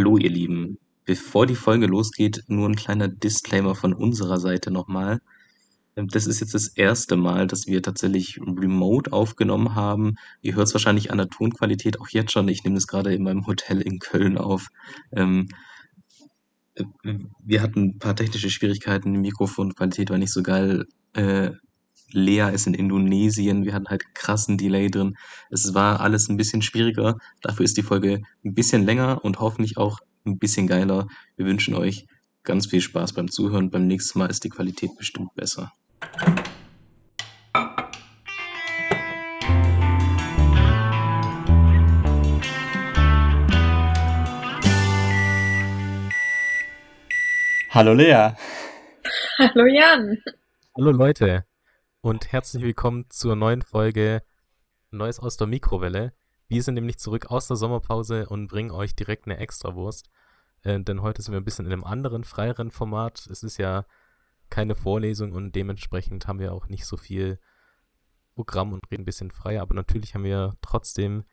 Hallo ihr Lieben, bevor die Folge losgeht, nur ein kleiner Disclaimer von unserer Seite nochmal. Ähm, das ist jetzt das erste Mal, dass wir tatsächlich remote aufgenommen haben. Ihr hört es wahrscheinlich an der Tonqualität auch jetzt schon. Ich nehme das gerade in meinem Hotel in Köln auf. Ähm, äh, wir hatten ein paar technische Schwierigkeiten, die Mikrofonqualität war nicht so geil. Äh, Lea ist in Indonesien, wir hatten halt krassen Delay drin. Es war alles ein bisschen schwieriger, dafür ist die Folge ein bisschen länger und hoffentlich auch ein bisschen geiler. Wir wünschen euch ganz viel Spaß beim Zuhören. Beim nächsten Mal ist die Qualität bestimmt besser. Hallo Lea. Hallo Jan. Hallo Leute und herzlich willkommen zur neuen Folge Neues aus der Mikrowelle. Wir sind nämlich zurück aus der Sommerpause und bringen euch direkt eine Extrawurst. Äh, denn heute sind wir ein bisschen in einem anderen, freieren Format. Es ist ja keine Vorlesung und dementsprechend haben wir auch nicht so viel Programm und reden ein bisschen freier. Aber natürlich haben wir trotzdem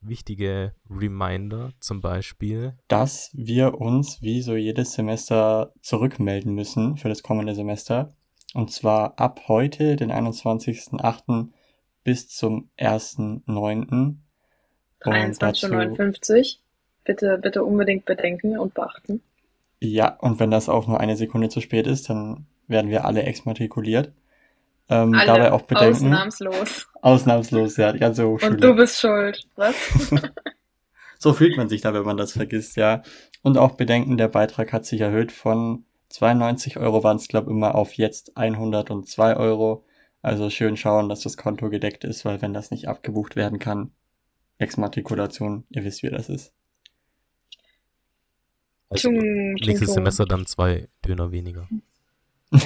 wichtige Reminder, zum Beispiel, dass wir uns wie so jedes Semester zurückmelden müssen für das kommende Semester. Und zwar ab heute, den 21.08. bis zum 1.09. 23.59 Bitte, bitte unbedingt bedenken und beachten. Ja, und wenn das auch nur eine Sekunde zu spät ist, dann werden wir alle exmatrikuliert. Ähm, alle, dabei auch bedenken. Ausnahmslos. Ausnahmslos, ja, ganze Hochschule. Und du bist schuld, was? so fühlt man sich da, wenn man das vergisst, ja. Und auch bedenken, der Beitrag hat sich erhöht von 92 Euro waren es, glaube immer auf jetzt 102 Euro. Also schön schauen, dass das Konto gedeckt ist, weil wenn das nicht abgebucht werden kann, Exmatrikulation, ihr wisst, wie das ist. Also, nächstes Semester dann zwei Döner weniger.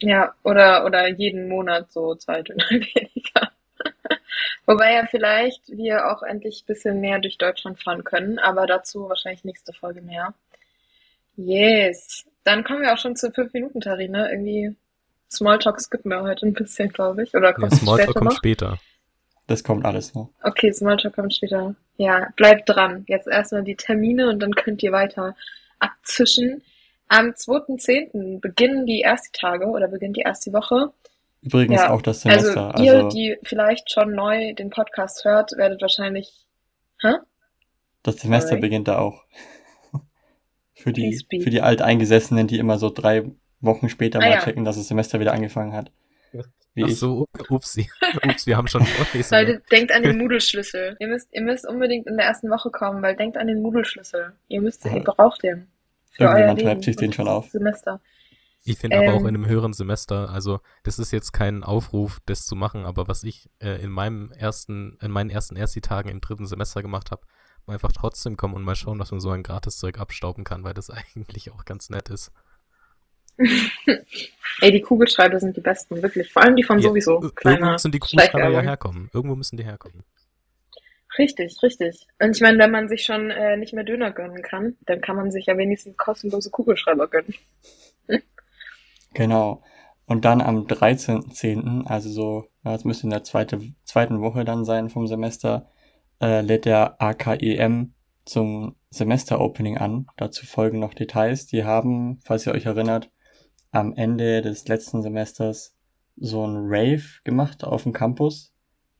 ja, oder, oder jeden Monat so zwei Döner weniger. Wobei ja vielleicht wir auch endlich ein bisschen mehr durch Deutschland fahren können, aber dazu wahrscheinlich nächste Folge mehr. Yes. Dann kommen wir auch schon zur 5-Minuten-Tarine. Irgendwie Smalltalk skippen wir heute ein bisschen, glaube ich. Oder kommt ja, Smalltalk später kommt noch? später. Das kommt alles noch. Okay, Smalltalk kommt später. Ja, bleibt dran. Jetzt erstmal die Termine und dann könnt ihr weiter abzischen. Am 2.10. beginnen die ersten Tage oder beginnt die erste Woche. Übrigens ja. auch das Semester. Also ihr, also, die vielleicht schon neu den Podcast hört, werdet wahrscheinlich... Hä? Das Semester Sorry. beginnt da auch. Für die, für die Alteingesessenen, die immer so drei Wochen später ah, mal ja. checken, dass das Semester wieder angefangen hat. Wie Ach so, upsi. Ups, wir haben schon Vorlesungen. Leute, denkt an den Moodle-Schlüssel. Ihr müsst, ihr müsst unbedingt in der ersten Woche kommen, weil denkt an den Moodle-Schlüssel. Ihr müsst, ja. ihr braucht den. Für Irgendjemand schreibt sich den schon auf. Semester. Ich finde ähm, aber auch in einem höheren Semester, also das ist jetzt kein Aufruf, das zu machen, aber was ich äh, in meinem ersten, in meinen ersten Ersti-Tagen im dritten Semester gemacht habe, einfach trotzdem kommen und mal schauen, was man so ein Gratiszeug abstauben kann, weil das eigentlich auch ganz nett ist. Ey, die Kugelschreiber sind die besten, wirklich. Vor allem die von ja, sowieso. Irgendwo müssen die Kugelschreiber ja herkommen. Irgendwo müssen die herkommen. Richtig, richtig. Und ich meine, wenn man sich schon äh, nicht mehr Döner gönnen kann, dann kann man sich ja wenigstens kostenlose Kugelschreiber gönnen. Genau. Und dann am 13.10., also so, das müsste in der zweite, zweiten Woche dann sein vom Semester, äh, lädt der AKEM zum Semesteropening an. Dazu folgen noch Details. Die haben, falls ihr euch erinnert, am Ende des letzten Semesters so ein Rave gemacht auf dem Campus.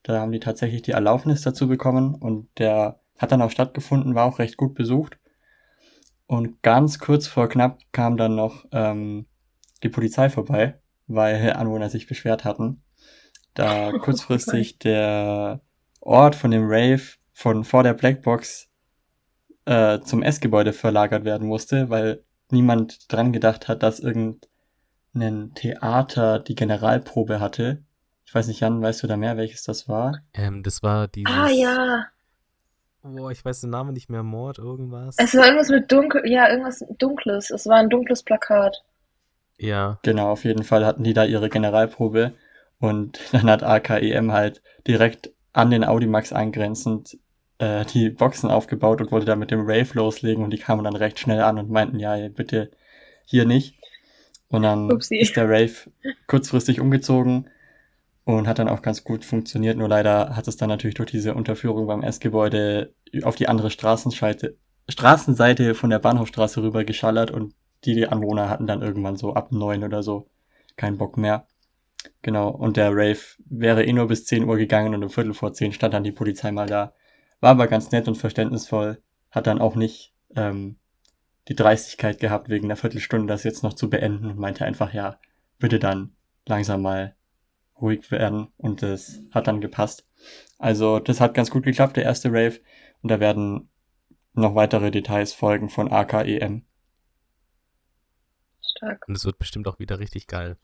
Da haben die tatsächlich die Erlaubnis dazu bekommen und der hat dann auch stattgefunden, war auch recht gut besucht. Und ganz kurz vor knapp kam dann noch ähm, die Polizei vorbei, weil Anwohner sich beschwert hatten. Da kurzfristig der Ort von dem Rave von vor der Blackbox äh, zum S-Gebäude verlagert werden musste, weil niemand dran gedacht hat, dass irgendein Theater die Generalprobe hatte. Ich weiß nicht, Jan, weißt du da mehr, welches das war? Ähm, das war dieses... Ah, ja. Boah, ich weiß den Namen nicht mehr, Mord, irgendwas. Es war irgendwas mit dunkel, ja, irgendwas Dunkles. Es war ein dunkles Plakat. Ja. Genau, auf jeden Fall hatten die da ihre Generalprobe und dann hat AKEM halt direkt an den Audimax angrenzend äh, die Boxen aufgebaut und wollte da mit dem Rave loslegen und die kamen dann recht schnell an und meinten, ja, bitte hier nicht. Und dann Upsi. ist der Rave kurzfristig umgezogen und hat dann auch ganz gut funktioniert. Nur leider hat es dann natürlich durch diese Unterführung beim S-Gebäude auf die andere Straßenseite, Straßenseite von der Bahnhofstraße rüber geschallert und die Anwohner hatten dann irgendwann so ab neun oder so keinen Bock mehr. Genau, und der Rave wäre eh nur bis 10 Uhr gegangen und um Viertel vor 10 stand dann die Polizei mal da. War aber ganz nett und verständnisvoll, hat dann auch nicht ähm, die Dreistigkeit gehabt, wegen einer Viertelstunde das jetzt noch zu beenden und meinte einfach, ja, bitte dann langsam mal ruhig werden und das hat dann gepasst. Also das hat ganz gut geklappt, der erste Rave und da werden noch weitere Details folgen von AKEM. Stark. Und es wird bestimmt auch wieder richtig geil.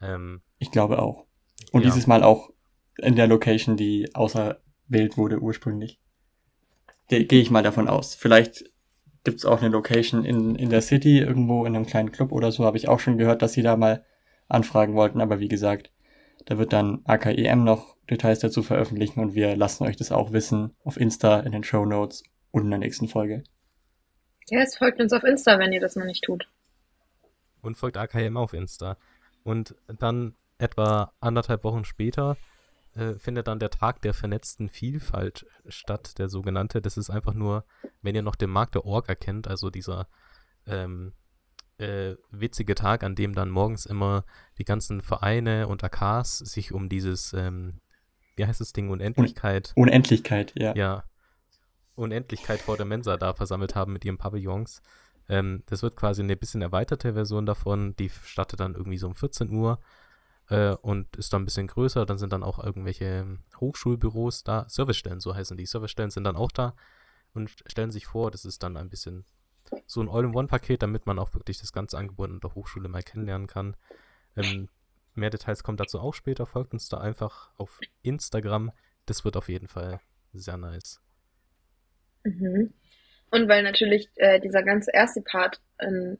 Ähm, Ich glaube auch. Und Ja. dieses Mal auch in der Location, die auserwählt wurde ursprünglich. Ge- Gehe ich mal davon aus. Vielleicht gibt's auch eine Location in, in der City, irgendwo in einem kleinen Club oder so, habe ich auch schon gehört, dass sie da mal anfragen wollten. Aber wie gesagt, da wird dann AKEM noch Details dazu veröffentlichen und wir lassen euch das auch wissen auf Insta, in den Show Notes und in der nächsten Folge. Ja, es folgt uns auf Insta, wenn ihr das noch nicht tut. und folgt AKM auf Insta. Und dann etwa anderthalb Wochen später äh, findet dann der Tag der vernetzten Vielfalt statt, der sogenannte. Das ist einfach nur, wenn ihr noch den Markt der Orga kennt, also dieser ähm, äh, witzige Tag, an dem dann morgens immer die ganzen Vereine und AKs sich um dieses, ähm, wie heißt das Ding, Unendlichkeit, Unendlichkeit, ja. ja, Unendlichkeit vor der Mensa da versammelt haben mit ihren Pavillons. Ähm, das wird quasi eine bisschen erweiterte Version davon. Die startet dann irgendwie so um 14 Uhr äh, und ist dann ein bisschen größer. Dann sind dann auch irgendwelche ähm, Hochschulbüros da. Servicestellen, so heißen die. Servicestellen sind dann auch da und stellen sich vor, das ist dann ein bisschen so ein All-in-One-Paket, damit man auch wirklich das ganze Angebot an der Hochschule mal kennenlernen kann. Ähm, mehr Details kommen dazu auch später. Folgt uns da einfach auf Instagram. Das wird auf jeden Fall sehr nice. Mhm. Und weil natürlich äh, dieser ganze erste Part ähm,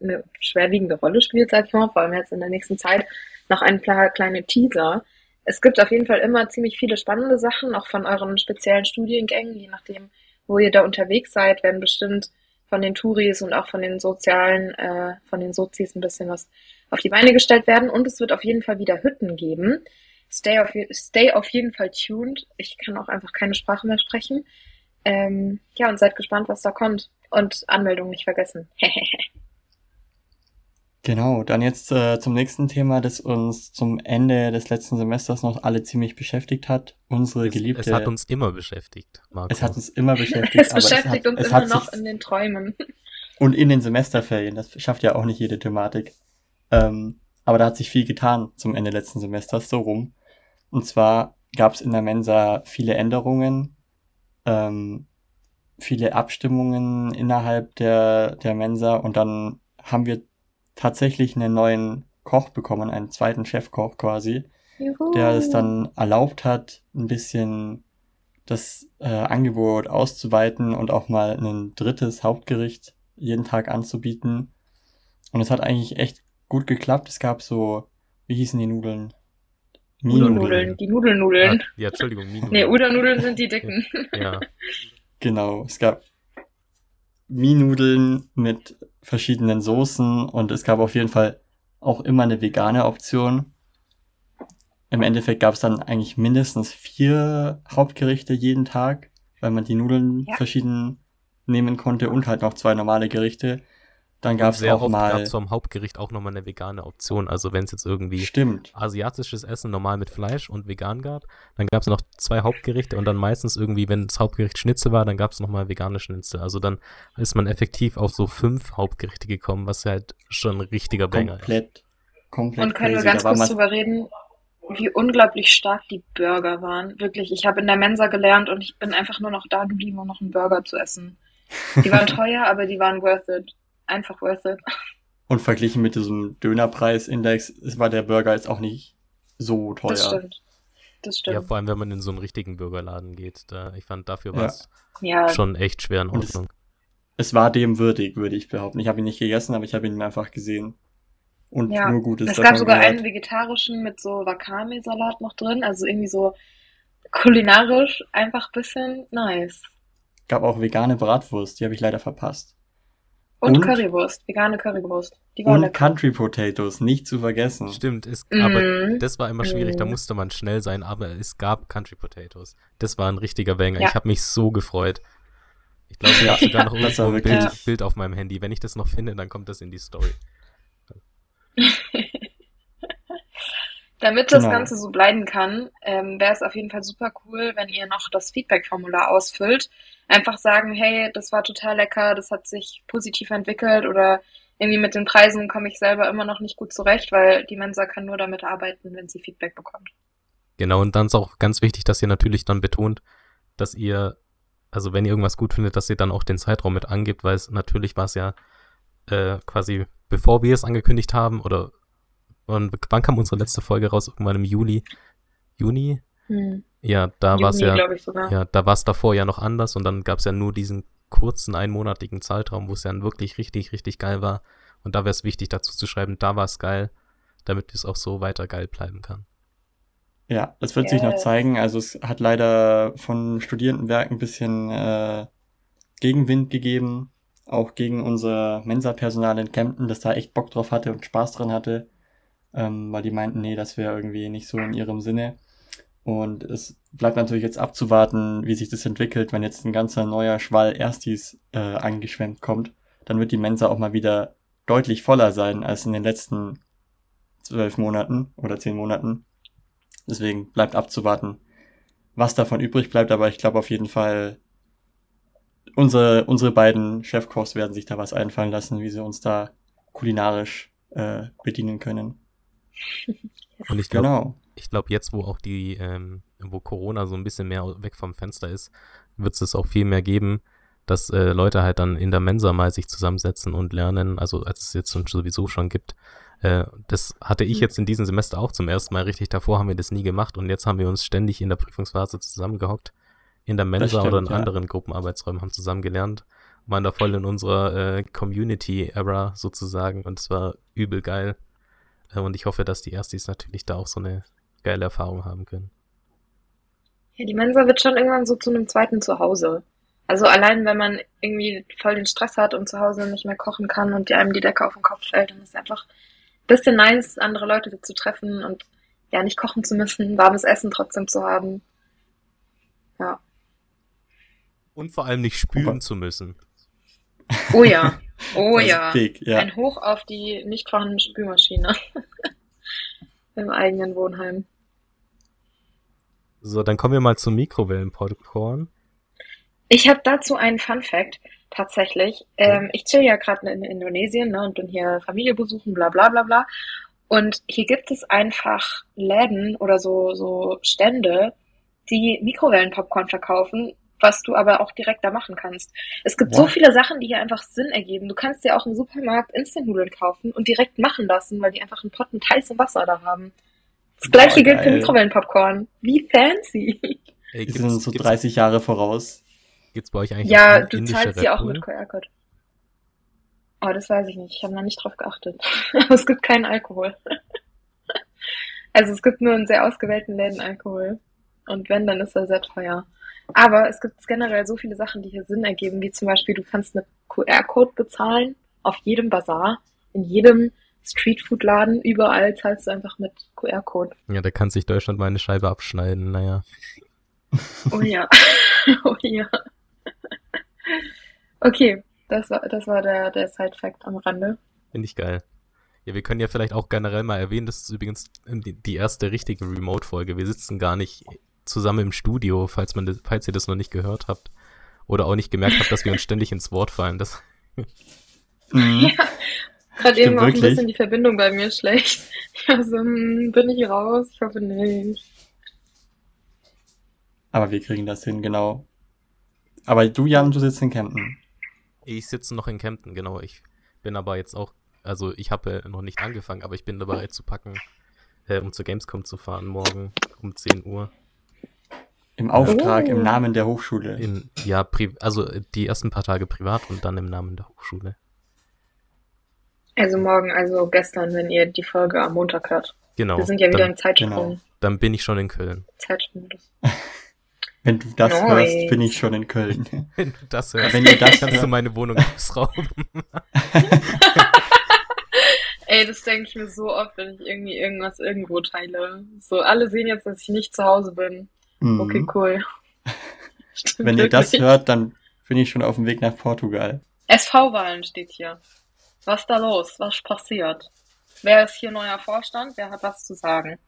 eine schwerwiegende Rolle spielt, sag ich mal, vor allem jetzt in der nächsten Zeit, noch ein paar kleine Teaser. Es gibt auf jeden Fall immer ziemlich viele spannende Sachen, auch von euren speziellen Studiengängen, je nachdem, wo ihr da unterwegs seid, werden bestimmt von den Touris und auch von den sozialen, äh, von den Sozis ein bisschen was auf die Beine gestellt werden. Und es wird auf jeden Fall wieder Hütten geben. Stay auf, stay auf jeden Fall tuned. Ich kann auch einfach keine Sprache mehr sprechen. Ähm, ja, und seid gespannt, was da kommt. Und Anmeldung nicht vergessen. Genau, dann jetzt äh, zum nächsten Thema, das uns zum Ende des letzten Semesters noch alle ziemlich beschäftigt hat. Unsere Es, geliebte. es hat uns immer beschäftigt, Marco. es hat uns immer beschäftigt. es aber beschäftigt hat, uns es immer hat noch in den Träumen. Und in den Semesterferien, das schafft ja auch nicht jede Thematik. Ähm, aber da hat sich viel getan zum Ende letzten Semesters, so rum. Und zwar gab es in der Mensa viele Änderungen, ähm, viele Abstimmungen innerhalb der, der Mensa und dann haben wir tatsächlich einen neuen Koch bekommen, einen zweiten Chefkoch quasi, Juhu. der es dann erlaubt hat, ein bisschen das äh, Angebot auszuweiten und auch mal ein drittes Hauptgericht jeden Tag anzubieten. Und es hat eigentlich echt gut geklappt. Es gab so, wie hießen die Nudeln? Nudelnudeln, die Nudelnudeln. Ah, ja, Entschuldigung, Minu. Nee, Udernudeln sind die dicken. Ja, Genau, es gab Mie-Nudeln mit verschiedenen Soßen und es gab auf jeden Fall auch immer eine vegane Option. Im Endeffekt gab es dann eigentlich mindestens vier Hauptgerichte jeden Tag, weil man die Nudeln Ja. verschieden nehmen konnte und halt noch zwei normale Gerichte. Dann gab es sehr auch oft mal. gab es zum Hauptgericht auch nochmal eine vegane Option. Also wenn es jetzt irgendwie Stimmt. asiatisches Essen normal mit Fleisch und vegan gab, dann gab es noch zwei Hauptgerichte und dann meistens irgendwie, wenn das Hauptgericht Schnitzel war, dann gab es nochmal vegane Schnitzel. Also dann ist man effektiv auf so fünf Hauptgerichte gekommen, was halt schon ein richtiger Banger ist. Komplett. Komplett Und können wir ganz kurz drüber reden, wie unglaublich stark die Burger waren. Wirklich, ich habe in der Mensa gelernt und ich bin einfach nur noch da geblieben, um noch einen Burger zu essen. Die waren teuer, aber die waren worth it. Einfach worth it. und verglichen mit diesem Dönerpreisindex war der Burger jetzt auch nicht so teuer. Das stimmt. Das Ja, stimmt. vor allem, wenn man in so einen richtigen Burgerladen geht. Da, ich fand, dafür Ja. war es Ja, schon echt schwer in Und es- Ordnung. Es war dem würdig, würde ich behaupten. Ich habe ihn nicht gegessen, aber ich habe ihn einfach gesehen. Und Ja. nur Gutes es gab sogar gehört. einen vegetarischen mit so Wakame-Salat noch drin. Also irgendwie so kulinarisch einfach bisschen nice. Gab auch vegane Bratwurst, die habe ich leider verpasst. Und, Und- Currywurst, vegane Currywurst. Die war Und lecker. Country Potatoes, nicht zu vergessen. Stimmt, es, Mhm. aber das war immer schwierig, da Mhm. musste man schnell sein, aber es gab Country Potatoes. Das war ein richtiger Banger. Ja. Ich habe mich so gefreut. Ich glaube, ich habe sogar noch Das irgendwo ein Bild, Bild auf meinem Handy. Wenn ich das noch finde, dann kommt das in die Story. Damit das Genau. Ganze so bleiben kann, ähm, wäre es auf jeden Fall super cool, wenn ihr noch das Feedback-Formular ausfüllt. Einfach sagen, hey, das war total lecker, das hat sich positiv entwickelt oder irgendwie mit den Preisen komme ich selber immer noch nicht gut zurecht, weil die Mensa kann nur damit arbeiten, wenn sie Feedback bekommt. Genau, und dann ist auch ganz wichtig, dass ihr natürlich dann betont, dass ihr, also wenn ihr irgendwas gut findet, dass ihr dann auch den Zeitraum mit angebt, weil es natürlich war es ja äh, quasi, bevor wir es angekündigt haben, oder wann, wann kam unsere letzte Folge raus? Irgendwann im Juli? Juni? Hm. Ja, da war es Juni, ja, glaube ich sogar. ja, da war es davor ja noch anders und dann gab es ja nur diesen kurzen einmonatigen Zeitraum, wo es dann wirklich richtig, richtig geil war. Und da wäre es wichtig, dazu zu schreiben, da war es geil, damit es auch so weiter geil bleiben kann. Ja, das wird sich noch zeigen. Also es hat leider von Studierendenwerken ein bisschen äh, Gegenwind gegeben, auch gegen unser Mensa-Personal in Kempten, das da echt Bock drauf hatte und Spaß dran hatte, ähm, weil die meinten, nee, das wäre irgendwie nicht so in ihrem Sinne. Und es bleibt natürlich jetzt abzuwarten, wie sich das entwickelt, wenn jetzt ein ganzer neuer Schwall Erstis äh, angeschwemmt kommt, dann wird die Mensa auch mal wieder deutlich voller sein als in den letzten zwölf Monaten oder zehn Monaten. Deswegen bleibt abzuwarten, was davon übrig bleibt, aber ich glaube auf jeden Fall, unsere, unsere beiden Chefkochs werden sich da was einfallen lassen, wie sie uns da kulinarisch äh, bedienen können. Und ich glaube, Genau. ich glaube, jetzt, wo auch die, ähm, wo Corona so ein bisschen mehr weg vom Fenster ist, wird es auch viel mehr geben, dass äh, Leute halt dann in der Mensa mal sich zusammensetzen und lernen, also als es jetzt sowieso schon gibt. Äh, das hatte ich Mhm. jetzt in diesem Semester auch zum ersten Mal richtig. Davor haben wir das nie gemacht und jetzt haben wir uns ständig in der Prüfungsphase zusammengehockt, in der Mensa stimmt, oder in ja. anderen Gruppenarbeitsräumen, haben zusammen gelernt, waren da voll in unserer äh, Community-Era sozusagen und es war übel geil. Äh, und ich hoffe, dass die Erstis natürlich da auch so eine geile Erfahrung haben können. Ja, die Mensa wird schon irgendwann so zu einem zweiten Zuhause. Also allein, wenn man irgendwie voll den Stress hat und zu Hause nicht mehr kochen kann und einem die Decke auf den Kopf fällt, dann ist es einfach ein bisschen nice, andere Leute zu treffen und ja, nicht kochen zu müssen, warmes Essen trotzdem zu haben. Ja. Und vor allem nicht spülen Aber- zu müssen. Oh ja. Oh ist ja. Big, ja. Ein Hoch auf die nicht vorhandene Spülmaschine. Im eigenen Wohnheim. So, dann kommen wir mal zum Mikrowellenpopcorn. Ich habe dazu einen Fun Fact tatsächlich. Ähm, ich chill ja gerade in Indonesien ne, und bin hier Familie besuchen, bla bla bla bla. Und hier gibt es einfach Läden oder so, so Stände, die Mikrowellenpopcorn verkaufen, was du aber auch direkt da machen kannst. Es gibt so What? viele Sachen, die hier einfach Sinn ergeben. Du kannst dir auch im Supermarkt Instant-Nudeln kaufen und direkt machen lassen, weil die einfach einen Pot mit heißem Wasser da haben. Das Boah, gleiche gilt für. Mikrowellenpopcorn. Wie fancy. Ey, Die gibt's, sind so gibt's, 30 Jahre voraus. gibt's bei euch eigentlich Ja, du zahlst ja Red auch mit QR-Code. Oh, das weiß ich nicht. Ich habe noch nicht drauf geachtet. Aber es gibt keinen Alkohol. Also es gibt nur in sehr ausgewählten Läden Alkohol. Und wenn, dann ist er sehr teuer. Aber es gibt generell so viele Sachen, die hier Sinn ergeben, wie zum Beispiel, du kannst mit QR-Code bezahlen, auf jedem Bazar, in jedem Streetfood-Laden, überall zahlst du einfach mit QR-Code. Ja, da kann sich Deutschland mal eine Scheibe abschneiden, naja. Oh ja. oh ja. Okay, das war, das war der, der Side-Fact am Rande. Finde ich geil. Ja, wir können ja vielleicht auch generell mal erwähnen, das ist übrigens die, die erste richtige Remote-Folge. Wir sitzen gar nicht zusammen im Studio, falls man das, falls ihr das noch nicht gehört habt. Oder auch nicht gemerkt habt, dass wir uns ständig ins Wort fallen. Das, Mhm. Ja, gerade eben auch ein bisschen die Verbindung bei mir schlecht. Ich war so, hm, bin ich raus? Ich hoffe nicht. Aber wir kriegen das hin, genau. Aber du, Jan, du sitzt in Kempten. ich sitze noch in Kempten, genau. Ich bin aber jetzt auch, also ich habe noch nicht angefangen, aber ich bin dabei zu packen, äh, um zur Gamescom zu fahren morgen um 10 Uhr. Im Auftrag, Oh. im Namen der Hochschule. In, ja, pri also die ersten paar Tage privat und dann im Namen der Hochschule. Also morgen, also gestern, wenn ihr die Folge am Montag hört. Genau. Wir sind ja wieder dann, im Zeitsprung. genau. dann bin ich schon in Köln. Zeitmodus. Wenn du das Nice. hörst, bin ich schon in Köln. Wenn du das hörst, Wenn ihr das kannst du meine Wohnung ausrauben. Ey, das denke ich mir so oft, wenn ich irgendwie irgendwas irgendwo teile. So, alle sehen jetzt, dass ich nicht zu Hause bin. Mhm. Okay, cool. Wenn ihr das hört, dann bin ich schon auf dem Weg nach Portugal. SV-Wahlen steht hier. Was ist da los? Was passiert? Wer ist hier neuer Vorstand? Wer hat was zu sagen?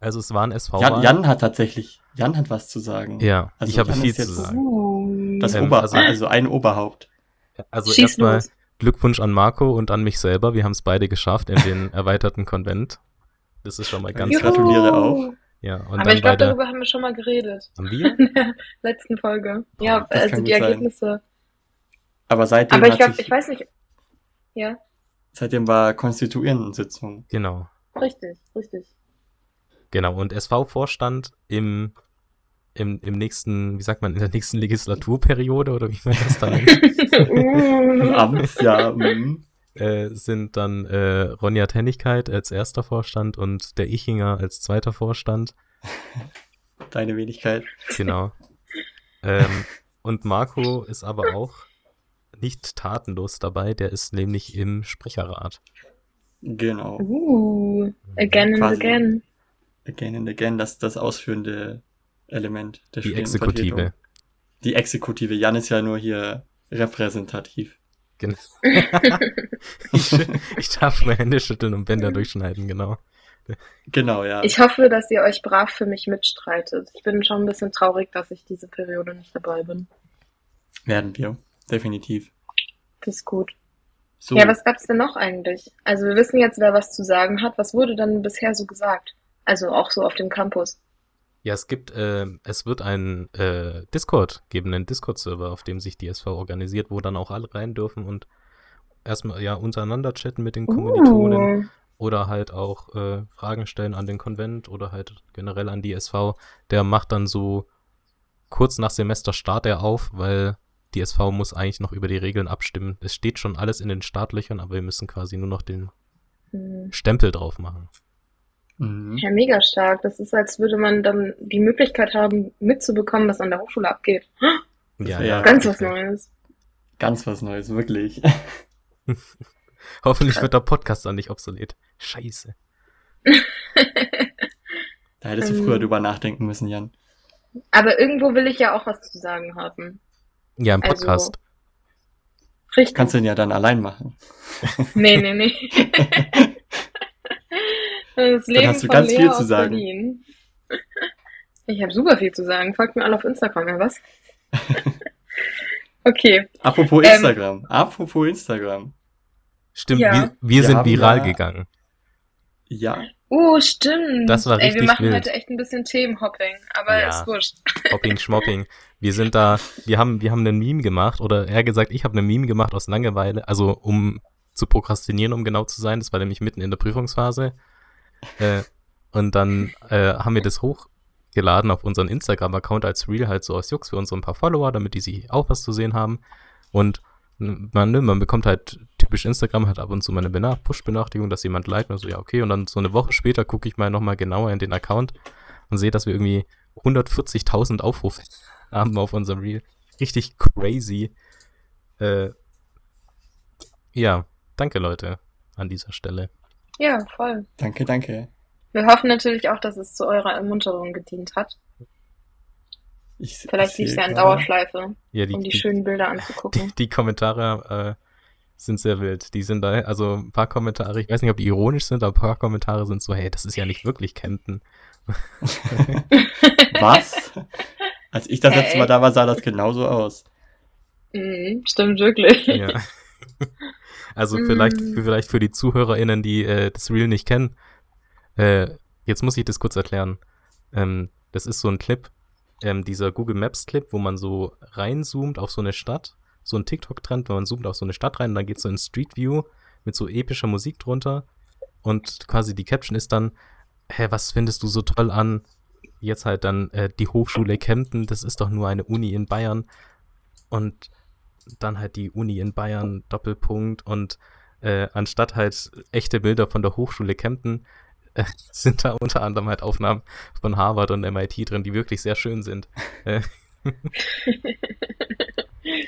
Also es waren SV. Jan, Jan hat tatsächlich, Jan hat was zu sagen. Ja, Also ich habe viel zu sagen. Uh. Das Ähm, Ober, also- also, ein Oberhaupt. Also erstmal. Glückwunsch an Marco und an mich selber. Wir haben es beide geschafft in den erweiterten Konvent. Das ist schon mal ganz Ich gratuliere auch. Ja, und Aber dann ich glaube, darüber haben wir schon mal geredet. Haben wir? In der letzten Folge. Ja, Das also die gut sein. Ergebnisse. Aber seitdem, Aber ich glaube, sich, ich weiß nicht. Ja, seitdem war Konstituierendensitzung. Genau. richtig, richtig. Genau. Und SV-Vorstand im, im, im nächsten, wie sagt man, in der nächsten Legislaturperiode oder wie man das dann nennt, Im. Amtsjahr. Äh, sind dann äh, Ronja Tennigkeit als erster Vorstand und der Ichinger als zweiter Vorstand. Deine Wenigkeit. Genau. ähm, und Marco ist aber auch nicht tatenlos dabei, der ist nämlich im Sprecherrat. Genau. Uh, again and Quasi. again. Again and again, das das ausführende Element der Die Exekutive. Die Exekutive. Jan ist ja nur hier repräsentativ. Genau. ich, ich darf mir Hände schütteln und Bänder durchschneiden, genau. Genau, ja. Ich hoffe, dass ihr euch brav für mich mitstreitet. Ich bin schon ein bisschen traurig, dass ich diese Periode nicht dabei bin. Werden wir. Definitiv. Das ist gut. So. Ja, was gab's denn noch eigentlich? Also wir wissen jetzt, wer was zu sagen hat. Was wurde dann bisher so gesagt? Also auch so auf dem Campus. Ja, es gibt, äh, es wird einen äh, Discord geben, einen Discord-Server, auf dem sich die SV organisiert, wo dann auch alle rein dürfen und erstmal ja untereinander chatten mit den Kommilitonen Uh, oder halt auch äh, Fragen stellen an den Konvent oder halt generell an die SV. Der macht dann so kurz nach Semesterstart er auf, weil die SV muss eigentlich noch über die Regeln abstimmen. Es steht schon alles in den Startlöchern, aber wir müssen quasi nur noch den hm. Stempel drauf machen. Mhm. ja, mega stark. Das ist, als würde man dann die Möglichkeit haben, mitzubekommen, was an der Hochschule abgeht. Ja, ja Ganz was richtig. Neues. Ganz was Neues, wirklich. Hoffentlich wird der Podcast dann nicht obsolet. Scheiße. Da hättest du Ähm. früher drüber nachdenken müssen, Jan. Aber irgendwo will ich ja auch was zu sagen haben. Ja, im Also- Podcast. Richtig. Kannst du den ja dann allein machen. Nee, nee, nee. Das Leben hast du von ganz Lea viel zu sagen. Berlin. Ich habe super viel zu sagen. Folgt mir alle auf Instagram, ja was? Okay. Apropos Ähm. Instagram. Apropos Instagram. Stimmt, Ja. wir, wir Wir sind viral ja- gegangen. Ja. Oh, stimmt. Das war Ey, richtig wir machen wild. heute echt ein bisschen Themenhopping, aber Ja. ist wurscht. Hopping, Schmopping. Wir sind da, wir haben, wir haben einen Meme gemacht, oder eher gesagt, ich habe einen Meme gemacht aus Langeweile, also um zu prokrastinieren, um genau zu sein. Das war nämlich mitten in der Prüfungsphase. Äh, und dann äh, haben wir das hochgeladen auf unseren Instagram-Account als Reel, halt so aus Jux für unsere ein paar Follower, damit die sich auch was zu sehen haben. Und man, ne, man bekommt halt typisch Instagram halt ab und zu mal eine Bena- Push-Benachrichtigung, dass jemand liked und so, ja, okay. Und dann so eine Woche später gucke ich mal nochmal genauer in den Account und sehe, dass wir irgendwie 140.000 Aufrufe haben auf unserem Reel. Richtig crazy. Äh, ja, danke Leute an dieser Stelle. Ja, voll. Danke, danke. Wir hoffen natürlich auch, dass es zu eurer Ermunterung gedient hat. Ich, Vielleicht ich lief es ja in Dauerschleife, Ja, die, um die die, schönen Bilder die, anzugucken. die Kommentare äh, sind sehr wild. Die sind da, also ein paar Kommentare, ich weiß nicht, ob die ironisch sind, aber ein paar Kommentare sind so, hey, das ist ja nicht wirklich Camden. Was? Als ich das Hey. letzte Mal da war, sah das genauso aus. Mhm, stimmt wirklich. Ja. Also vielleicht, Mm. vielleicht für die ZuhörerInnen, die äh, das Reel nicht kennen, äh, jetzt muss ich das kurz erklären. Ähm, das ist so ein Clip, ähm, dieser Google Maps Clip, wo man so reinzoomt auf so eine Stadt, so ein TikTok-Trend, wenn man zoomt auf so eine Stadt rein, und dann geht so in Street View mit so epischer Musik drunter und quasi die Caption ist dann, hä, was findest du so toll an? Jetzt halt dann äh, die Hochschule Kempten, das ist doch nur eine Uni in Bayern und dann halt die Uni in Bayern, Doppelpunkt und äh, anstatt halt echte Bilder von der Hochschule Kempten äh, sind da unter anderem halt Aufnahmen von Harvard und MIT drin, die wirklich sehr schön sind. Äh,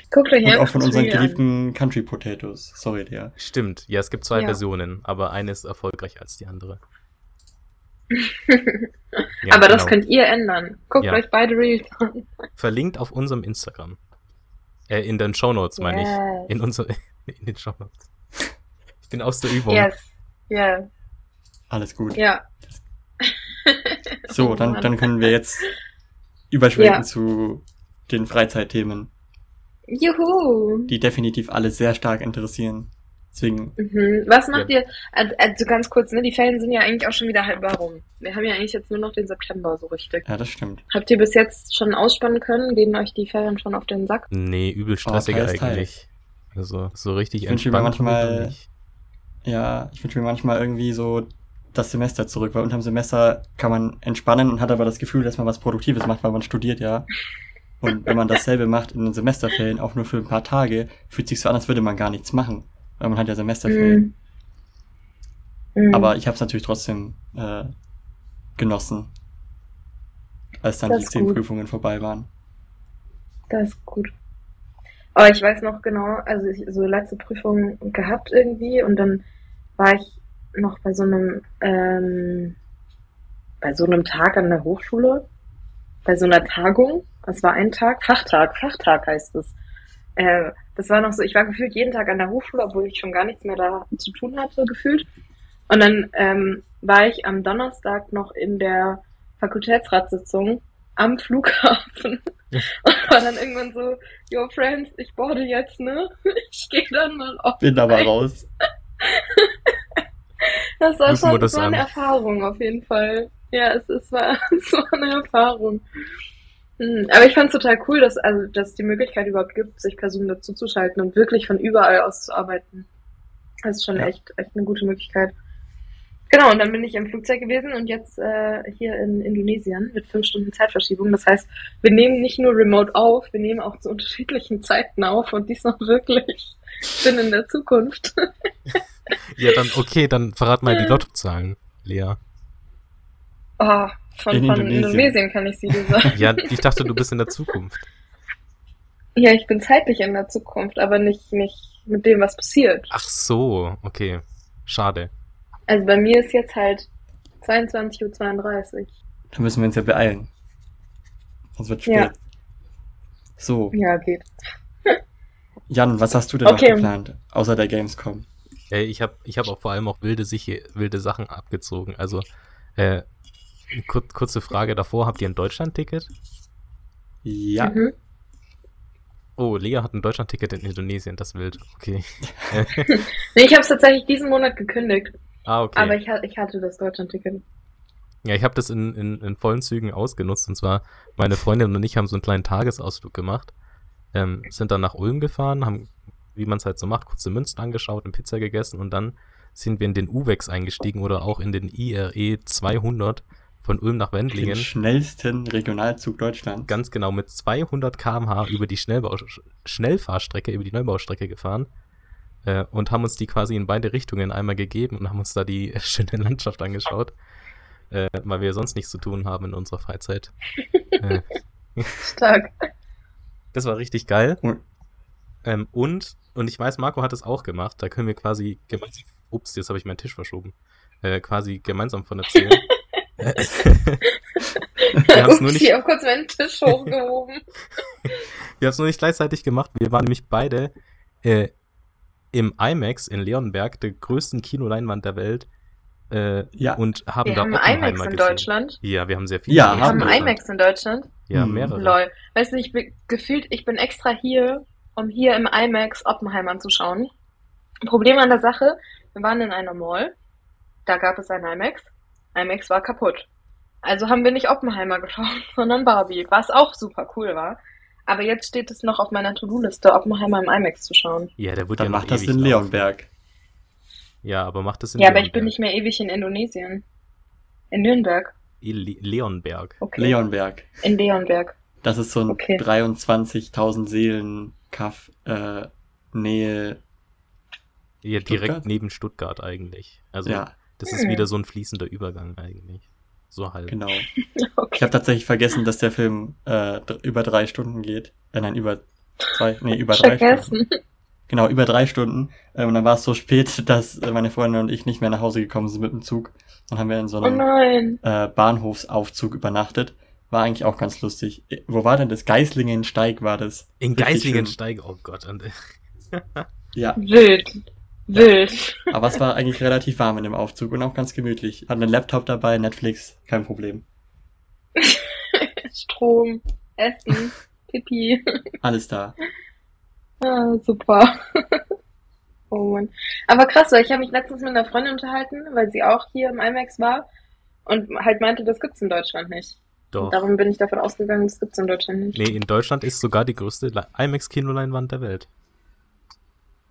Guckt euch Und auch von unseren geliebten Country Potatoes. Sorry, der. stimmt, ja, es gibt zwei Ja. Versionen, aber eine ist erfolgreicher als die andere. Ja, Aber das genau. könnt ihr ändern. Guckt Ja. euch beide Reels an. Verlinkt auf unserem Instagram. Äh, in den Shownotes, meine Yes. ich. In, unser, in den Shownotes. Ich bin aus der Übung. Yes. Yeah. Alles gut. Ja. So, dann, dann können wir jetzt überschwenken Ja. zu den Freizeitthemen, Juhu. die definitiv alle sehr stark interessieren. Deswegen, Mhm. Was macht ihr, also, also ganz kurz, ne, die Ferien sind ja eigentlich auch schon wieder halb rum. Wir haben ja eigentlich jetzt nur noch den September so richtig. ja, das stimmt. Habt ihr bis jetzt schon ausspannen können? Gehen euch die Ferien schon auf den Sack? Nee, übel stressig teils. eigentlich. Also, so richtig Ich wünsche mir entspannt manchmal-. Ja, ich wünsche mir manchmal irgendwie so das Semester zurück, weil unterm Semester kann man entspannen und hat aber das Gefühl, dass man was Produktives macht, weil man studiert, ja. Und wenn man dasselbe macht in den Semesterferien, auch nur für ein paar Tage, fühlt sich so an, als würde man gar nichts machen, weil man hat ja Semesterferien. Mhm. Aber ich habe es natürlich trotzdem äh, genossen, als dann Das die zehn gut. Prüfungen vorbei waren. Das ist gut. Aber ich weiß noch genau, also ich so letzte Prüfung gehabt irgendwie und dann war ich noch bei so einem, ähm, bei so einem Tag an der Hochschule, bei so einer Tagung. Das war ein Tag, Fachtag, Fachtag heißt es. Äh, das war noch so, ich war gefühlt jeden Tag an der Hochschule, obwohl ich schon gar nichts mehr da zu tun hatte, gefühlt. Und dann ähm, war ich am Donnerstag noch in der Fakultätsratssitzung am Flughafen und war dann irgendwann so, yo Friends, ich boarde jetzt, ne? Ich gehe dann mal auf. Bin aber raus. Das war schon das das war eine an. Erfahrung auf jeden Fall. Ja, es, es, war, es war eine Erfahrung. Hm, Aber ich fand es total cool, dass also dass es die Möglichkeit überhaupt gibt, sich per Zoom dazu zu schalten und wirklich von überall aus zu arbeiten. Das ist schon Ja. echt, echt eine gute Möglichkeit. Genau, und dann bin ich im Flugzeug gewesen und jetzt äh, hier in Indonesien mit fünf Stunden Zeitverschiebung. Das heißt, wir nehmen nicht nur remote auf, wir nehmen auch zu unterschiedlichen Zeiten auf und diesmal wirklich. Ich bin in der Zukunft. Ja, dann, okay, dann verrat mal die Lottozahlen, Lea. Oh, von, In von Indonesien. Indonesien kann ich sie dir sagen. Ja, ich dachte, du bist in der Zukunft. Ja, ich bin zeitlich in der Zukunft, aber nicht, nicht mit dem, was passiert. Ach so, okay. Schade. Also bei mir ist jetzt halt 22.32 Uhr. Da müssen wir uns ja beeilen. Sonst wird spät. Ja. So, Ja, geht. Jan, was hast du denn Okay. noch geplant, außer der Gamescom? Äh, ich habe ich hab auch vor allem auch wilde, Siche, wilde Sachen abgezogen. Also, äh, kur kurze Frage davor, habt ihr ein Deutschland-Ticket? Ja, Mhm. Oh, Lea hat ein Deutschland-Ticket in Indonesien, das ist wild. Okay. Nee, ich habe es tatsächlich diesen Monat gekündigt, ah, okay. aber ich, ha- ich hatte das Deutschland-Ticket. Ja, ich habe das in, in, in vollen Zügen ausgenutzt. Und zwar, meine Freundin und ich haben so einen kleinen Tagesausflug gemacht. Ähm, sind dann nach Ulm gefahren, haben, wie man es halt so macht, kurze Münzen angeschaut und Pizza gegessen. Und dann sind wir in den UVEX eingestiegen oder auch in den IRE 200 von Ulm nach den Wendlingen. schnellsten Regionalzug Deutschlands. Ganz genau mit 200 km/h über die Schnellbau Schnellfahrstrecke, über die Neubaustrecke gefahren. Äh, und haben uns die quasi in beide Richtungen einmal gegeben und haben uns da die schöne Landschaft angeschaut. Äh, weil wir sonst nichts zu tun haben in unserer Freizeit. äh, Stark. das war richtig geil. Und- Ähm, und, und ich weiß, Marco hat es auch gemacht. Da können wir quasi gemeinsam. Ups, jetzt habe ich meinen Tisch verschoben. Äh, quasi gemeinsam von erzählen. Wir haben es nur nicht, ich habe kurz meinen Tisch hochgehoben. wir haben's nur nicht gleichzeitig gemacht. Wir waren nämlich beide äh, im IMAX in Leonberg, der größten Kinoleinwand der Welt. Äh, Ja. und haben Wir da haben Oppenheimer IMAX in gesehen. Deutschland. Ja, wir haben sehr viel. Ja, Wir haben haben. IMAX in Deutschland. Ja, mehrere. Lol. Weißt du, ich bin gefühlt, ich bin extra hier, um hier im IMAX Oppenheimer anzuschauen. Problem an der Sache, wir waren in einer Mall, da gab es ein IMAX. IMAX war kaputt. Also haben wir nicht Oppenheimer geschaut, sondern Barbie, was auch super cool war. Aber jetzt steht es noch auf meiner To-Do-Liste, Oppenheimer im IMAX zu schauen. Ja, der wird Dann ja macht das in laufen. Leonberg. Ja, aber macht das in Ja, aber ich bin Leonberg. nicht mehr ewig in Indonesien. In Nürnberg. Le Leonberg. Okay. Leonberg. In Leonberg. Das ist so ein Okay. 23.000 Seelen Kaff äh, Nähe. Ja, direkt Stuttgart? neben Stuttgart eigentlich. Also Ja, das ist wieder so ein fließender Übergang eigentlich. So halt. genau. Ich Okay. habe tatsächlich vergessen, dass der Film äh, über drei Stunden geht. Äh, nein, über zwei, nee, über drei Stunden. Vergessen. Genau, über drei Stunden. Äh, und dann war es so spät, dass äh, meine Freundin und ich nicht mehr nach Hause gekommen sind mit dem Zug. Dann haben wir in so Oh einem nein. äh, Bahnhofsaufzug übernachtet. war eigentlich auch ganz lustig. Äh, Wo war denn das? Geislingensteig war das. In Geislingensteig, oh Gott. Ja, Wild. Wild. aber es war eigentlich relativ warm in dem Aufzug und auch ganz gemütlich. Hat einen Laptop dabei, Netflix, kein Problem. Strom, Essen, Pipi. Alles da. Ah, super. oh Mann. Aber krass, weil ich habe mich letztens mit einer Freundin unterhalten, weil sie auch hier im IMAX war und halt meinte, das gibt's in Deutschland nicht. doch. Darum bin ich davon ausgegangen, das gibt's in Deutschland nicht. Nee, in Deutschland ist sogar die größte Le- IMAX-Kinoleinwand der Welt.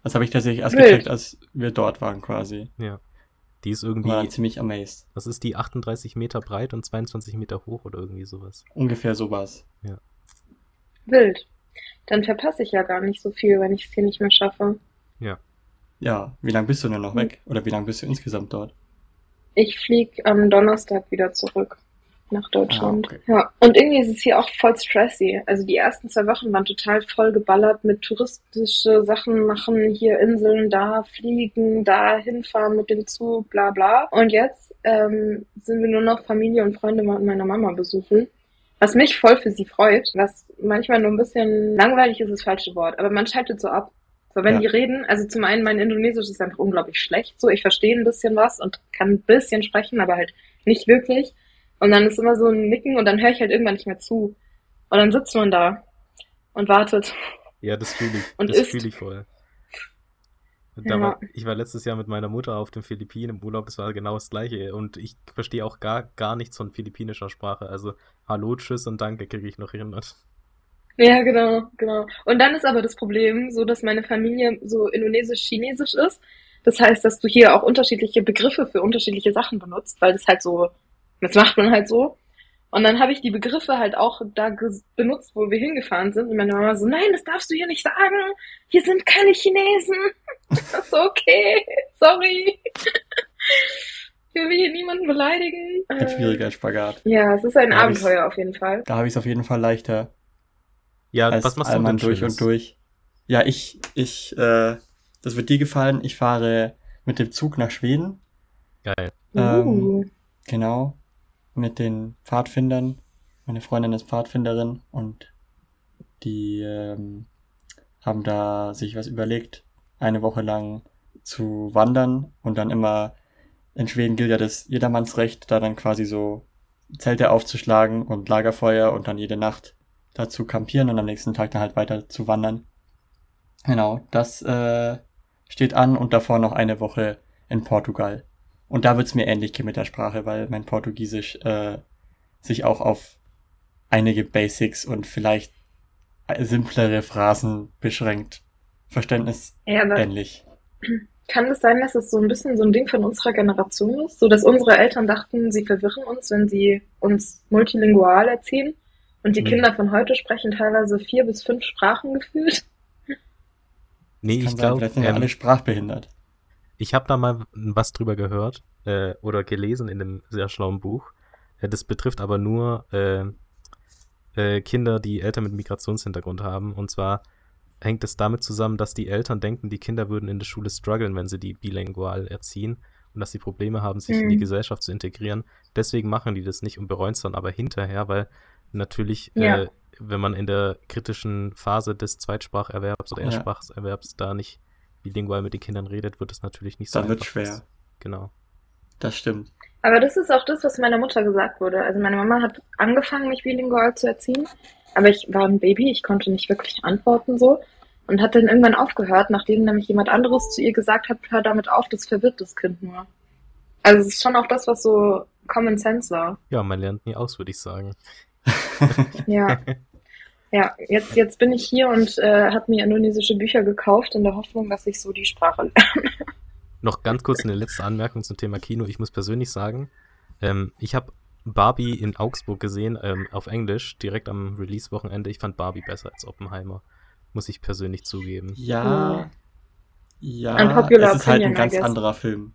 Das habe ich tatsächlich erst Wild. gecheckt, als wir dort waren quasi. Ja. Die ist irgendwie, War ziemlich amazed. was ist die, 38 Meter breit und 22 Meter hoch oder irgendwie sowas. Ungefähr sowas. Wild. Dann verpasse ich ja gar nicht so viel, wenn ich es hier nicht mehr schaffe. Ja, wie lange bist du denn noch weg? Oder wie lange bist du insgesamt dort? Ich flieg am Donnerstag wieder zurück nach Deutschland. Ah, okay. Ja, und irgendwie ist es hier auch voll stressy. Also die ersten zwei Wochen waren total voll geballert mit touristische Sachen machen, hier Inseln, da fliegen, da hinfahren mit dem Zug, bla bla. Und jetzt ähm, sind wir nur noch Familie und Freunde und meiner Mama besuchen. Was mich voll für sie freut, was manchmal nur ein bisschen langweilig ist, das falsche Wort, aber man schaltet so ab. So, wenn Ja. die reden, also zum einen mein Indonesisch ist einfach unglaublich schlecht, so ich verstehe ein bisschen was und kann ein bisschen sprechen, aber halt nicht wirklich. Und dann ist immer so ein Nicken und dann höre ich halt irgendwann nicht mehr zu. Und dann sitzt man da und wartet. Ja, das fühle ich. Und das fühle ich voll. Da Ja. war, ich war letztes Jahr mit meiner Mutter auf den Philippinen im Urlaub, das war genau das gleiche. Und ich verstehe auch gar, gar nichts von philippinischer Sprache. Also Hallo, Tschüss und Danke kriege ich noch hin. Ja, genau, genau. Und dann ist aber das Problem so, dass meine Familie so indonesisch-chinesisch ist. Das heißt, dass du hier auch unterschiedliche Begriffe für unterschiedliche Sachen benutzt, weil das halt so, das macht man halt so. Und dann habe ich die Begriffe halt auch da benutzt, wo wir hingefahren sind. Und meine Mama so, nein, das darfst du hier nicht sagen. Hier sind keine Chinesen. Ich so, okay, sorry. Ich will hier niemanden beleidigen. Ein schwieriger Spagat. Ja, es ist ein Da Abenteuer auf jeden Fall. Da habe ich es auf jeden Fall leichter ja, als was machst du denn durch und durch. Ja, ich, ich, äh, das wird dir gefallen. Ich fahre mit dem Zug nach Schweden. Geil. Ähm, Uh. Genau. Mit den Pfadfindern. Meine Freundin ist Pfadfinderin und die ähm, haben da sich was überlegt, eine Woche lang zu wandern und dann immer in Schweden gilt ja das Jedermannsrecht, da dann quasi so Zelte aufzuschlagen und Lagerfeuer und dann jede Nacht dazu campieren und am nächsten Tag dann halt weiter zu wandern. Genau, das äh, steht an und davor noch eine Woche in Portugal. Und da wird's mir ähnlich gehen mit der Sprache, weil mein Portugiesisch äh, sich auch auf einige Basics und vielleicht simplere Phrasen beschränkt. Verständnis Ja, ähnlich. kann es sein, dass es so ein bisschen so ein Ding von unserer Generation ist? So, dass unsere Eltern dachten, sie verwirren uns, wenn sie uns multilingual erziehen? Und die Hm. Kinder von heute sprechen teilweise vier bis fünf Sprachen gefühlt? Nee, ich glaube, vielleicht sind wir ähm, alle sprachbehindert. Ich habe da mal was drüber gehört äh, oder gelesen in einem sehr schlauen Buch. Äh, das betrifft aber nur äh, äh, Kinder, die Eltern mit Migrationshintergrund haben. Und zwar hängt es damit zusammen, dass die Eltern denken, die Kinder würden in der Schule strugglen, wenn sie die bilingual erziehen und dass sie Probleme haben, sich in die Mhm. Gesellschaft zu integrieren. Deswegen machen die das nicht und bereuen es dann aber hinterher, weil natürlich, Ja. äh, wenn man in der kritischen Phase des Zweitspracherwerbs oder Ja. Da nicht bilingual mit den Kindern redet, wird es natürlich nicht so Dann einfach. schwer. Genau. Das stimmt. Aber das ist auch das, was meiner Mutter gesagt wurde. Also meine Mama hat angefangen, mich bilingual zu erziehen, aber ich war ein Baby, ich konnte nicht wirklich antworten so und hat dann irgendwann aufgehört, nachdem nämlich jemand anderes zu ihr gesagt hat, hör damit auf, das verwirrt das Kind nur. Also es ist schon auch das, was so Common Sense war. Ja, man lernt nie aus, würde ich sagen. Ja. Ja, jetzt, jetzt bin ich hier und äh, habe mir indonesische Bücher gekauft in der Hoffnung, dass ich so die Sprache lerne. Noch ganz kurz eine letzte Anmerkung zum Thema Kino. Ich muss persönlich sagen, ähm, ich habe Barbie in Augsburg gesehen, ähm, auf Englisch, direkt am Release-Wochenende. Ich fand Barbie besser als Oppenheimer. Muss ich persönlich zugeben. Ja. Ja, Unpopular es ist halt ein ganz anderer Film.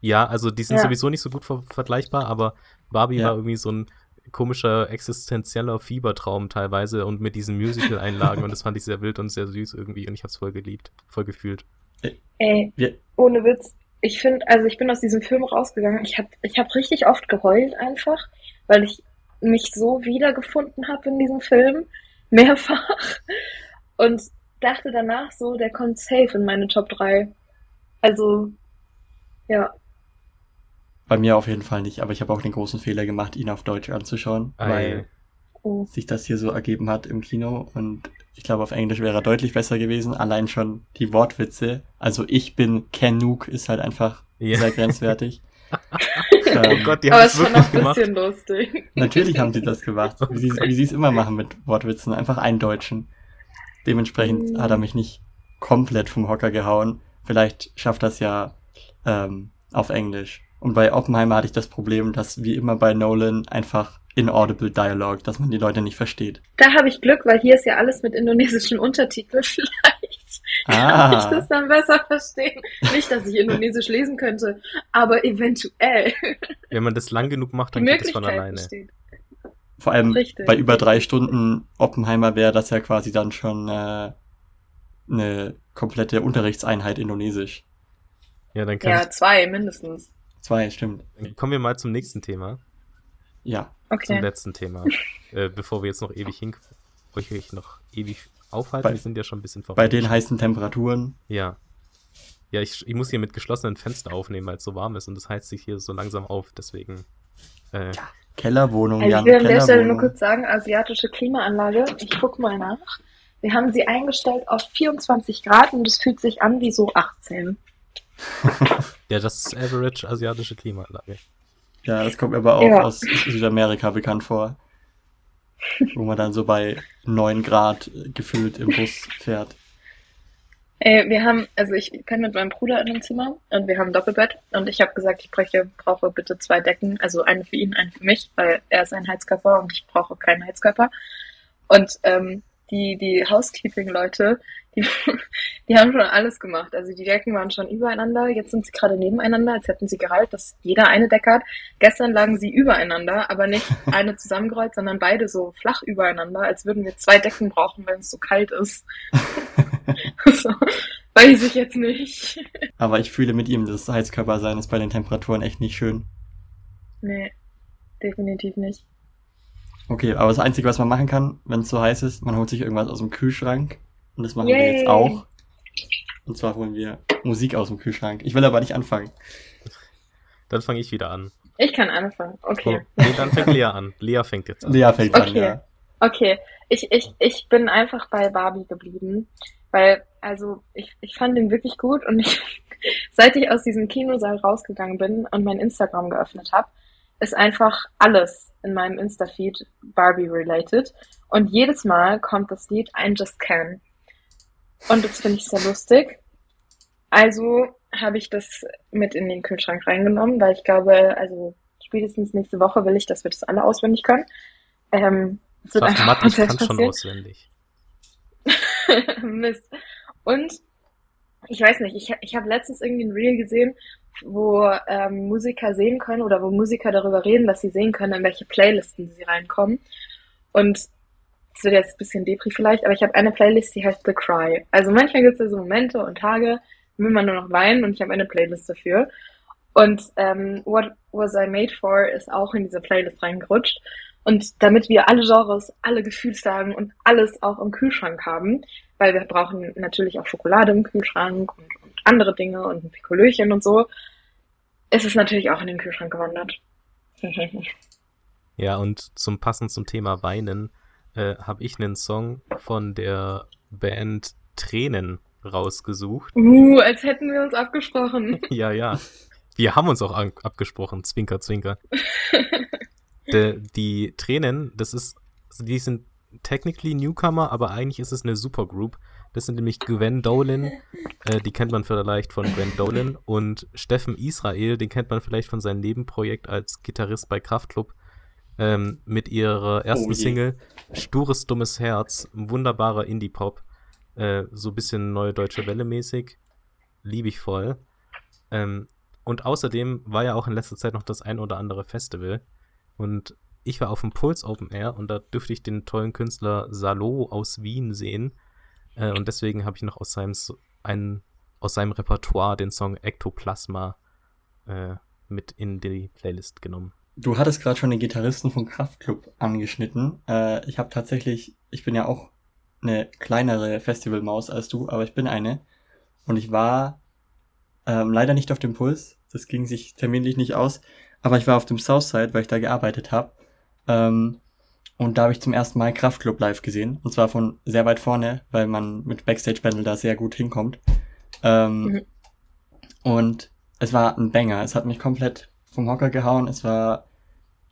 Ja, also die sind Ja. sowieso nicht so gut ver vergleichbar, aber Barbie Ja. war irgendwie so ein komischer existenzieller Fiebertraum teilweise und mit diesen Musical-Einlagen und das fand ich sehr wild und sehr süß irgendwie und ich hab's voll geliebt, voll gefühlt. Ey, Wir, ohne Witz. Ich finde, also ich bin aus diesem Film rausgegangen. Ich habe ich hab richtig oft geheult einfach, weil ich mich so wiedergefunden habe in diesem Film, mehrfach. Und dachte danach so, der kommt safe in meine Top 3. Also, ja. Bei mir auf jeden Fall nicht, aber ich habe auch den großen Fehler gemacht, ihn auf Deutsch anzuschauen, Ei. weil Oh. sich das hier so ergeben hat im Kino und ich glaube, auf Englisch wäre er deutlich besser gewesen. Allein schon die Wortwitze. Also ich bin Ken Nuke ist halt einfach Ja. sehr grenzwertig. Oh ähm, Gott, die Aber haben es es wirklich noch ein gemacht. bisschen lustig. Natürlich haben sie das gemacht, wie sie wie sie es immer machen mit Wortwitzen, einfach eindeutschen. Dementsprechend Mhm. hat er mich nicht komplett vom Hocker gehauen. Vielleicht schafft das ja ähm, auf Englisch. Und bei Oppenheimer hatte ich das Problem, dass wie immer bei Nolan einfach inaudible Dialogue, dass man die Leute nicht versteht. Da habe ich Glück, weil hier ist ja alles mit indonesischen Untertiteln. Vielleicht kann ich Ah, das dann besser verstehen. Nicht, dass ich Indonesisch lesen könnte, aber eventuell. Wenn man das lang genug macht, dann geht es von alleine. besteht. vor allem Richtig. bei über drei Stunden Oppenheimer wäre das ja quasi dann schon äh, eine komplette Unterrichtseinheit Indonesisch. Ja, dann kann Ja, zwei mindestens. Zwei, stimmt. ich, kommen wir mal zum nächsten Thema, Ja. zum Okay. letzten Thema, äh, bevor wir jetzt noch ewig hin, euch noch ewig aufhalten. Bei- wir sind ja schon ein bisschen vorbei. Bei den heißen Temperaturen. Ja. Ja, ich, ich muss hier mit geschlossenen Fenstern aufnehmen, weil es so warm ist und es heizt sich hier so langsam auf, deswegen. Äh, Kellerwohnung, Also ich Jan, will an der Stelle nur Kellerwohnung. kurz sagen, asiatische Klimaanlage, ich guck mal nach. Wir haben sie eingestellt auf 24 Grad und es fühlt sich an wie so 18. ja, das ist Average asiatische Klimaanlage. Ja, das kommt mir aber auch Ja. aus Südamerika bekannt vor. Wo man dann so bei 9 Grad gefühlt im Bus fährt. Äh, wir haben, also ich kann mit meinem Bruder in einem Zimmer und wir haben ein Doppelbett und ich habe gesagt, ich bräuchte, brauche bitte zwei Decken, also eine für ihn, eine für mich, weil er ist ein Heizkörper und ich brauche keinen Heizkörper. Und ähm, die, die Housekeeping-Leute, die, die haben schon alles gemacht. Also die Decken waren schon übereinander, jetzt sind sie gerade nebeneinander, als hätten sie Gehalt, dass jeder eine Decke hat. Gestern lagen sie übereinander, aber nicht eine zusammengerollt, sondern beide so flach übereinander, als würden wir zwei Decken brauchen, wenn es so kalt ist. so, weiß ich jetzt nicht. Aber ich fühle mit ihm, das Heizkörpersein ist bei den Temperaturen echt nicht schön. Nee, definitiv nicht. Okay, aber das Einzige, was man machen kann, wenn es so heiß ist, man holt sich irgendwas aus dem Kühlschrank. Und das machen wir Yay. jetzt auch. Und zwar holen wir Musik aus dem Kühlschrank. Ich will aber nicht anfangen. Dann fange ich wieder an. Ich kann anfangen. Okay. Oh, nee, dann fängt Lea an. Lea fängt jetzt an. Lea fängt an, Okay. ja. Okay, ich, ich, ich bin einfach bei Barbie geblieben, weil, also, ich, ich fand den wirklich gut und ich, seit ich aus diesem Kinosaal rausgegangen bin und mein Instagram geöffnet habe, ist einfach alles in meinem Insta-Feed Barbie-related und jedes Mal kommt das Lied I Just Can und das finde ich sehr lustig. Also habe ich das mit in den Kühlschrank reingenommen, weil ich glaube, also spätestens nächste Woche will ich, dass wir das alle auswendig können. Ähm, es wird matt, ich kann schon auswendig. Mist. Und ich weiß nicht, ich, ich habe letztens irgendwie ein Reel gesehen, wo ähm, Musiker sehen können oder wo Musiker darüber reden, dass sie sehen können, in welche Playlisten sie reinkommen. Und es wird jetzt ein bisschen Depri vielleicht, aber ich habe eine Playlist, die heißt The Cry. Also manchmal gibt es ja so Momente und Tage, will man nur noch weinen und ich habe eine Playlist dafür. Und ähm, What Was I Made For ist auch in diese Playlist reingerutscht. Und damit wir alle Genres, alle Gefühlslagen und alles auch im Kühlschrank haben, weil wir brauchen natürlich auch Schokolade im Kühlschrank und, und andere Dinge und ein Pikolöchen und so, ist es natürlich auch in den Kühlschrank gewandert. Ja, und zum passend zum Thema Weinen äh, habe ich einen Song von der Band Tränen rausgesucht. uh, als hätten wir uns abgesprochen. ja, ja. Wir haben uns auch abgesprochen, Zwinker, Zwinker. De, die Tränen, das ist, die sind technically Newcomer, aber eigentlich ist es eine Supergroup. Das sind nämlich Gwen Dolan, äh, die kennt man vielleicht von Gwen Dolan, und Steffen Israel, den kennt man vielleicht von seinem Nebenprojekt als Gitarrist bei Kraftklub, ähm, mit ihrer ersten Oh. Single Stures dummes Herz, wunderbarer Indie-Pop, äh, so ein bisschen neue deutsche Welle mäßig, liebe ich voll. Ähm, und außerdem war ja auch in letzter Zeit noch das ein oder andere Festival. Und ich war auf dem Puls Open Air und da dürfte ich den tollen Künstler Salo aus Wien sehen. Äh, und deswegen habe ich noch aus seinem, einen, aus seinem Repertoire den Song Ektoplasma äh, mit in die Playlist genommen. du hattest gerade schon den Gitarristen vom Kraftklub angeschnitten. Äh, ich habe tatsächlich, ich bin ja auch eine kleinere Festivalmaus als du, aber ich bin eine. Und ich war ähm, leider nicht auf dem Puls. Das ging sich terminlich nicht aus. Aber ich war auf dem Southside, weil ich da gearbeitet habe. Ähm, und da habe ich zum ersten Mal Kraftklub live gesehen. Und zwar von sehr weit vorne, weil man mit Backstage-Panel da sehr gut hinkommt. Ähm, mhm. Und es war ein Banger. Es hat mich komplett vom Hocker gehauen. Es war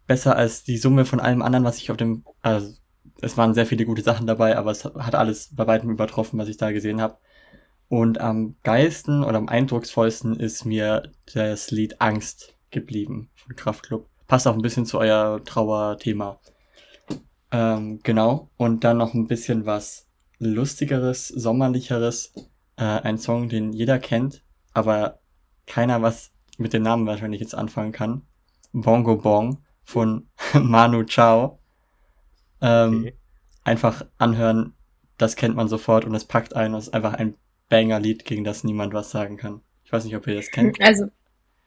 besser als die Summe von allem anderen, was ich auf dem, also es waren sehr viele gute Sachen dabei, aber es hat alles bei weitem übertroffen, was ich da gesehen habe. Und am geilsten oder am eindrucksvollsten ist mir das Lied Angst geblieben von Kraftklub. Passt auch ein bisschen zu euer Trauerthema. Ähm, genau. Und dann noch ein bisschen was lustigeres, sommerlicheres. Äh, ein Song, den jeder kennt, aber keiner was mit dem Namen wahrscheinlich jetzt anfangen kann. Bongo Bong von Manu Chao. Ähm, okay. Einfach anhören, das kennt man sofort und es packt ein und es ist einfach ein Banger-Lied, gegen das niemand was sagen kann. Ich weiß nicht, ob ihr das kennt. Also,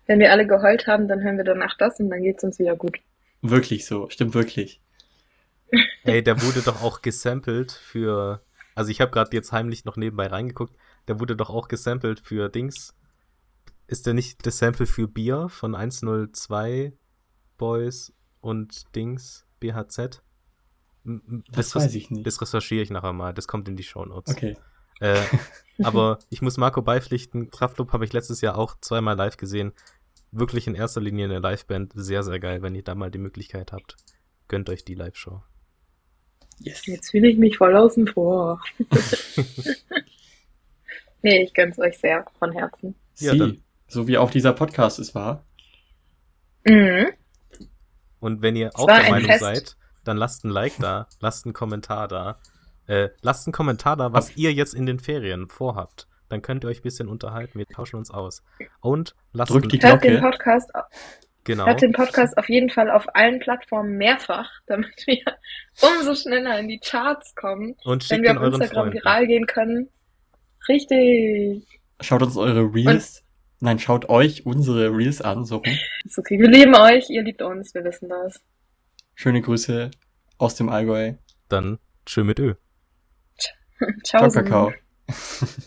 wenn wir alle geheult haben, dann hören wir danach das und dann geht's uns wieder gut. Wirklich so, stimmt wirklich. Ey, der wurde doch auch gesampelt für. Also ich habe gerade jetzt heimlich noch nebenbei reingeguckt. Der wurde doch auch gesampelt für Dings. Ist der nicht das Sample für Bier von 102 Boys und Dings BHZ? Das, das weiß ich nicht. Das recherchiere ich nachher mal. Das kommt in die Show Notes. Okay. Äh, aber ich muss Marco beipflichten. Kraftclub habe ich letztes Jahr auch zweimal live gesehen. Wirklich in erster Linie eine Liveband. Sehr, sehr geil, wenn ihr da mal die Möglichkeit habt. Gönnt euch die Live-Show. Yes. Jetzt fühle ich mich voll außen vor. nee, ich gönn's euch sehr von Herzen. Ja, Sie, dann. so wie auch dieser Podcast es war. Mhm. Und wenn ihr auch der Meinung Fest. seid, dann lasst ein Like da, lasst einen Kommentar da. Äh, lasst einen Kommentar da, was Ab. ihr jetzt in den Ferien vorhabt. Dann könnt ihr euch ein bisschen unterhalten, wir tauschen uns aus. Und lasst Drückt die Glocke. den Podcast Genau. Hört den Podcast auf jeden Fall auf allen Plattformen mehrfach, damit wir umso schneller in die Charts kommen. Und wenn wir auf Instagram Freunden. viral gehen können. Richtig. Schaut uns eure Reels, Und nein, schaut euch unsere Reels an, so rum. Ist okay, wir lieben euch, ihr liebt uns, wir wissen das. Schöne Grüße aus dem Allgäu. Dann tschö mit Ö. Ciao, Ciao Kakao.